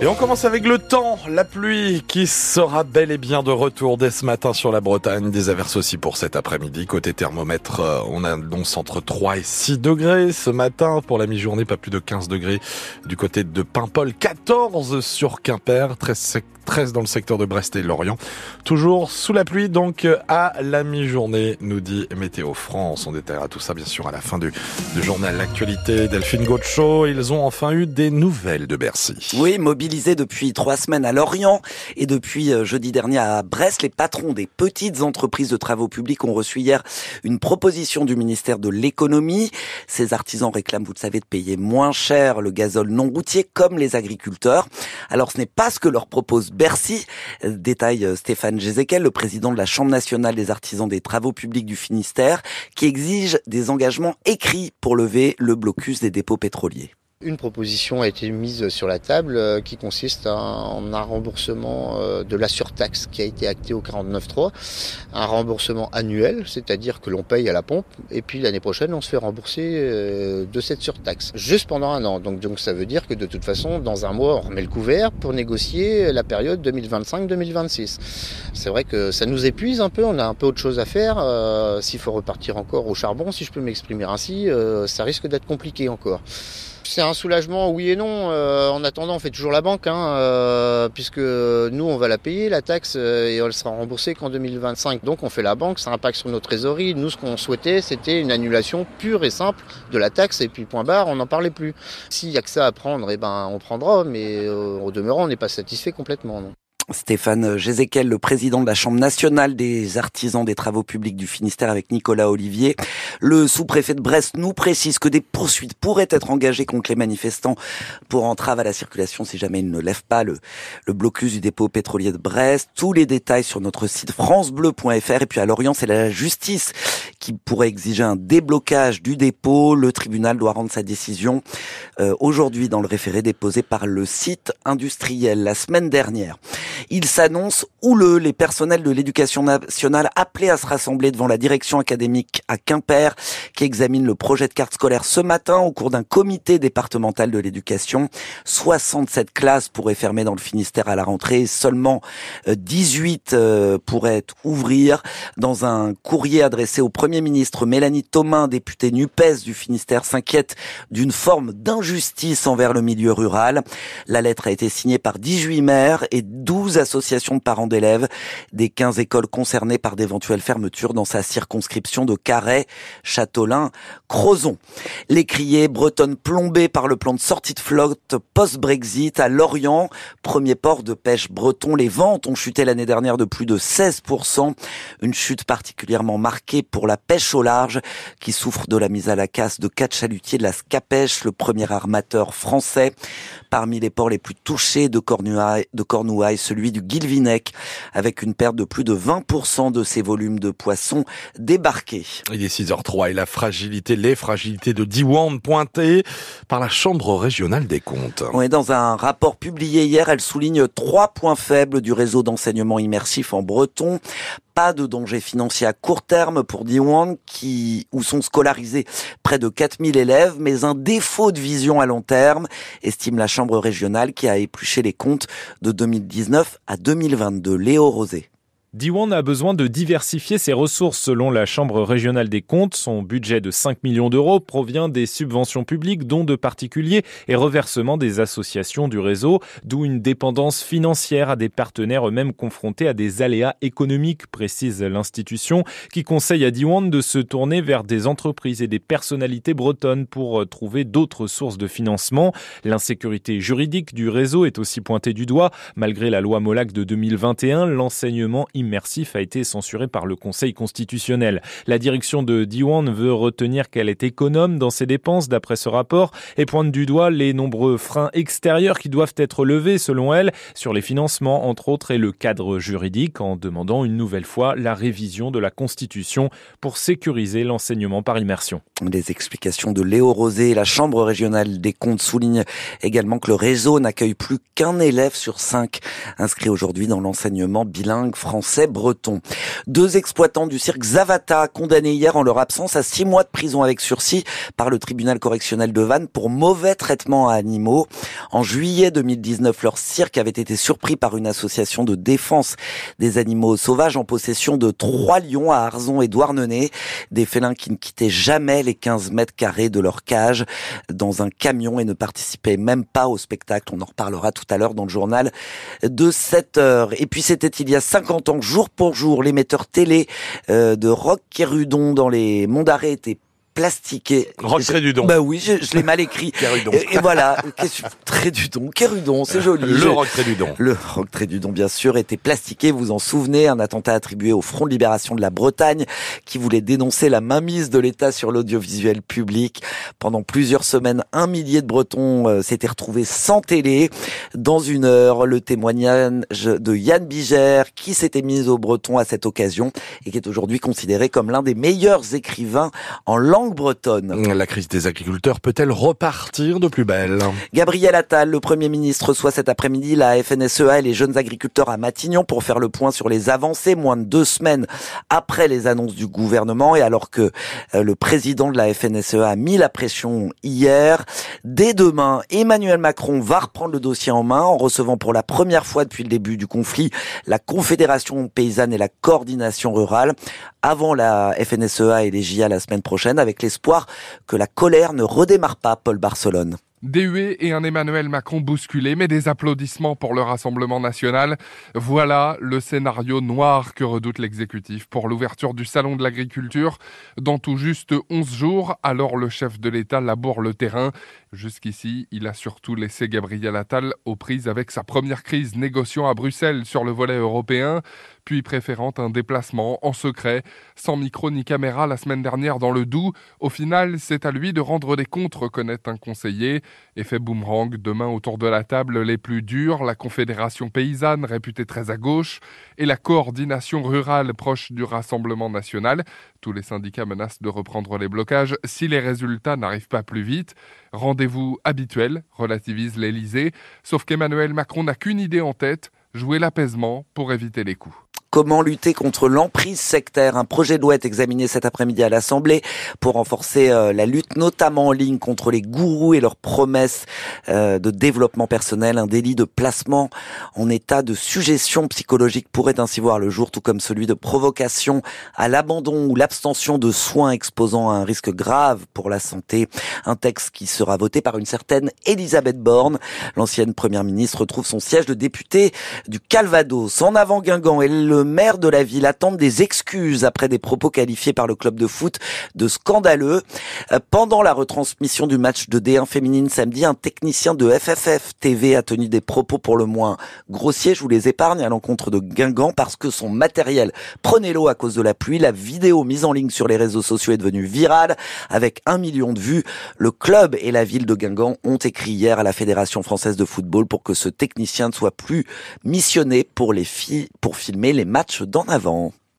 Et on commence avec le temps, la pluie qui sera bel et bien de retour dès ce matin sur la Bretagne. Des averses aussi pour cet après-midi. Côté thermomètre, euh, on annonce entre 3 et 6 degrés ce matin. Pour la mi-journée, pas plus de 15 degrés du côté de Paimpol. 14 sur Quimper, 13, 13 dans le secteur de Brest et Lorient. Toujours sous la pluie donc à la mi-journée, nous dit Météo France. On détaillera tout ça bien sûr à la fin du, du journal L'actualité. Delphine Gaucho, ils ont enfin eu des nouvelles de Bercy. Oui, mobile depuis trois semaines à Lorient et depuis euh, jeudi dernier à Brest. Les patrons des petites entreprises de travaux publics ont reçu hier une proposition du ministère de l'économie. Ces artisans réclament, vous le savez, de payer moins cher le gazole non routier comme les agriculteurs. Alors ce n'est pas ce que leur propose Bercy, détaille euh, Stéphane Jézéquel, le président de la Chambre nationale des artisans des travaux publics du Finistère, qui exige des engagements écrits pour lever le blocus des dépôts pétroliers. Une proposition a été mise sur la table euh, qui consiste en un remboursement euh, de la surtaxe qui a été acté au 49.3, un remboursement annuel, c'est-à-dire que l'on paye à la pompe et puis l'année prochaine on se fait rembourser euh, de cette surtaxe, juste pendant un an. Donc, donc ça veut dire que de toute façon dans un mois on remet le couvert pour négocier la période 2025-2026. C'est vrai que ça nous épuise un peu, on a un peu autre chose à faire. S'il faut repartir encore au charbon, si je peux m'exprimer ainsi, ça risque d'être compliqué encore. C'est un soulagement, oui et non. Euh, en attendant, on fait toujours la banque, hein, euh, puisque nous, on va la payer, la taxe, euh, et elle sera remboursée qu'en 2025. Donc, on fait la banque, ça impacte sur nos trésoreries. Nous, ce qu'on souhaitait, c'était une annulation pure et simple de la taxe, et puis point barre, on n'en parlait plus. S'il y a que ça à prendre, eh ben, on prendra, mais au demeurant, on n'est pas satisfait complètement. Stéphane Jézéquel, le président de la Chambre nationale des artisans des travaux publics du Finistère avec Nicolas Olivier. Le sous-préfet de Brest nous précise que des poursuites pourraient être engagées contre les manifestants pour entrave à la circulation si jamais ils ne lèvent pas le, le blocus du dépôt pétrolier de Brest. Tous les détails sur notre site francebleu.fr et puis à Lorient, c'est la justice qui pourrait exiger un déblocage du dépôt. Le tribunal doit rendre sa décision euh, aujourd'hui dans le référé déposé par le site industriel la semaine dernière. Il s'annonce houleux. Les personnels de l'éducation nationale appelés à se rassembler devant la direction académique à Quimper, qui examine le projet de carte scolaire ce matin au cours d'un comité départemental de l'éducation. 67 classes pourraient fermer dans le Finistère à la rentrée. Seulement 18 euh, euh, pourraient ouvrir. Dans un courrier adressé au Premier ministre, Mélanie Thomas, députée NUPES du Finistère, s'inquiète d'une forme d'injustice envers le milieu rural. La lettre a été signée par 18 maires et 12 associations de parents d'élèves des 15 écoles concernées par d'éventuelles fermetures dans sa circonscription de Carhaix, Châtelain, Crozon. L'écrier bretonne plombée par le plan de sortie de flotte post-Brexit à Lorient, premier port de pêche breton. Les ventes ont chuté l'année dernière de plus de 16%, une chute particulièrement marquée pour la pêche au large qui souffre de la mise à la casse de quatre chalutiers de la Scapèche, le premier armateur français. Parmi les ports les plus touchés de Cornouailles, de Cornouailles celui du Guilvinec, avec une perte de plus de 20% de ses volumes de poissons débarqués. Il est 6h03 et la fragilité, les fragilités de Diwan pointées par la Chambre régionale des comptes. Oui, dans un rapport publié hier, elle souligne trois points faibles du réseau d'enseignement immersif en breton pas de danger financier à court terme pour Diwan qui, où sont scolarisés près de 4000 élèves, mais un défaut de vision à long terme, estime la Chambre régionale qui a épluché les comptes de 2019 à 2022. Léo Rosé. Diwan a besoin de diversifier ses ressources selon la Chambre régionale des comptes. Son budget de 5 millions d'euros provient des subventions publiques, dont de particuliers et reversements des associations du réseau, d'où une dépendance financière à des partenaires eux-mêmes confrontés à des aléas économiques, précise l'institution, qui conseille à Diwan de se tourner vers des entreprises et des personnalités bretonnes pour trouver d'autres sources de financement. L'insécurité juridique du réseau est aussi pointée du doigt. Malgré la loi Molac de 2021, l'enseignement immersif a été censuré par le Conseil constitutionnel. La direction de Diwan veut retenir qu'elle est économe dans ses dépenses d'après ce rapport et pointe du doigt les nombreux freins extérieurs qui doivent être levés selon elle sur les financements entre autres et le cadre juridique en demandant une nouvelle fois la révision de la Constitution pour sécuriser l'enseignement par immersion. Les explications de Léo Rosé, la Chambre régionale des comptes souligne également que le réseau n'accueille plus qu'un élève sur cinq inscrit aujourd'hui dans l'enseignement bilingue français ces Bretons. Deux exploitants du cirque Zavata condamnés hier en leur absence à six mois de prison avec sursis par le tribunal correctionnel de Vannes pour mauvais traitement à animaux. En juillet 2019, leur cirque avait été surpris par une association de défense des animaux sauvages en possession de trois lions à Arzon et Douarnenez, des félins qui ne quittaient jamais les 15 mètres carrés de leur cage dans un camion et ne participaient même pas au spectacle. On en reparlera tout à l'heure dans le journal de 7 heures. Et puis c'était il y a 50 ans, jour pour jour, l'émetteur télé euh, de Rock Kérudon dans les Monts d'Arrêt était plastiqué. Rock Trédudon. Bah oui, je, je l'ai mal écrit. et, et, voilà, Trédudon, Kérudon, c'est joli. Le je, Rock Trédudon. Le Rock Trédudon, bien sûr, était plastiqué, vous en souvenez, un attentat attribué au Front de Libération de la Bretagne, qui voulait dénoncer la mainmise de l'État sur l'audiovisuel public. Pendant plusieurs semaines, un millier de Bretons euh, s'étaient retrouvés sans télé. Dans une heure, le témoignage de Yann Biger, qui s'était mis au breton à cette occasion, et qui est aujourd'hui considéré comme l'un des meilleurs écrivains en langue bretonne. La crise des agriculteurs peut-elle repartir de plus belle Gabriel Attal, le Premier ministre, reçoit cet après-midi la FNSEA et les jeunes agriculteurs à Matignon pour faire le point sur les avancées moins de deux semaines après les annonces du gouvernement et alors que euh, le président de la FNSEA a mis la pression hier. Dès demain, Emmanuel Macron va reprendre le dossier en main en recevant pour la première fois depuis le début du conflit la Confédération paysanne et la coordination rurale avant la FNSEA et les JA la semaine prochaine avec l'espoir que la colère ne redémarre pas Paul Barcelone. Des et un Emmanuel Macron bousculé, mais des applaudissements pour le Rassemblement national. Voilà le scénario noir que redoute l'exécutif pour l'ouverture du Salon de l'agriculture dans tout juste 11 jours. Alors le chef de l'État laboure le terrain. Jusqu'ici, il a surtout laissé Gabriel Attal aux prises avec sa première crise négociant à Bruxelles sur le volet européen, puis préférant un déplacement en secret, sans micro ni caméra la semaine dernière dans le Doubs. Au final, c'est à lui de rendre des comptes, reconnaît un conseiller. Effet boomerang, demain autour de la table les plus durs, la Confédération paysanne, réputée très à gauche, et la coordination rurale proche du Rassemblement national. Tous les syndicats menacent de reprendre les blocages si les résultats n'arrivent pas plus vite. Rendez-vous habituel, relativise l'Elysée, sauf qu'Emmanuel Macron n'a qu'une idée en tête, jouer l'apaisement pour éviter les coups. Comment lutter contre l'emprise sectaire Un projet de loi est examiné cet après-midi à l'Assemblée pour renforcer euh, la lutte, notamment en ligne, contre les gourous et leurs promesses euh, de développement personnel. Un délit de placement en état de suggestion psychologique pourrait ainsi voir le jour, tout comme celui de provocation à l'abandon ou l'abstention de soins exposant à un risque grave pour la santé. Un texte qui sera voté par une certaine Elisabeth Borne. L'ancienne première ministre retrouve son siège de députée du Calvados. En avant Guingamp et le le maire de la ville attend des excuses après des propos qualifiés par le club de foot de scandaleux. Euh, pendant la retransmission du match de D1 féminine samedi, un technicien de FFF TV a tenu des propos pour le moins grossiers. Je vous les épargne à l'encontre de Guingamp parce que son matériel prenait l'eau à cause de la pluie. La vidéo mise en ligne sur les réseaux sociaux est devenue virale avec un million de vues. Le club et la ville de Guingamp ont écrit hier à la Fédération française de football pour que ce technicien ne soit plus missionné pour les filles, pour filmer les matchs d'en avant.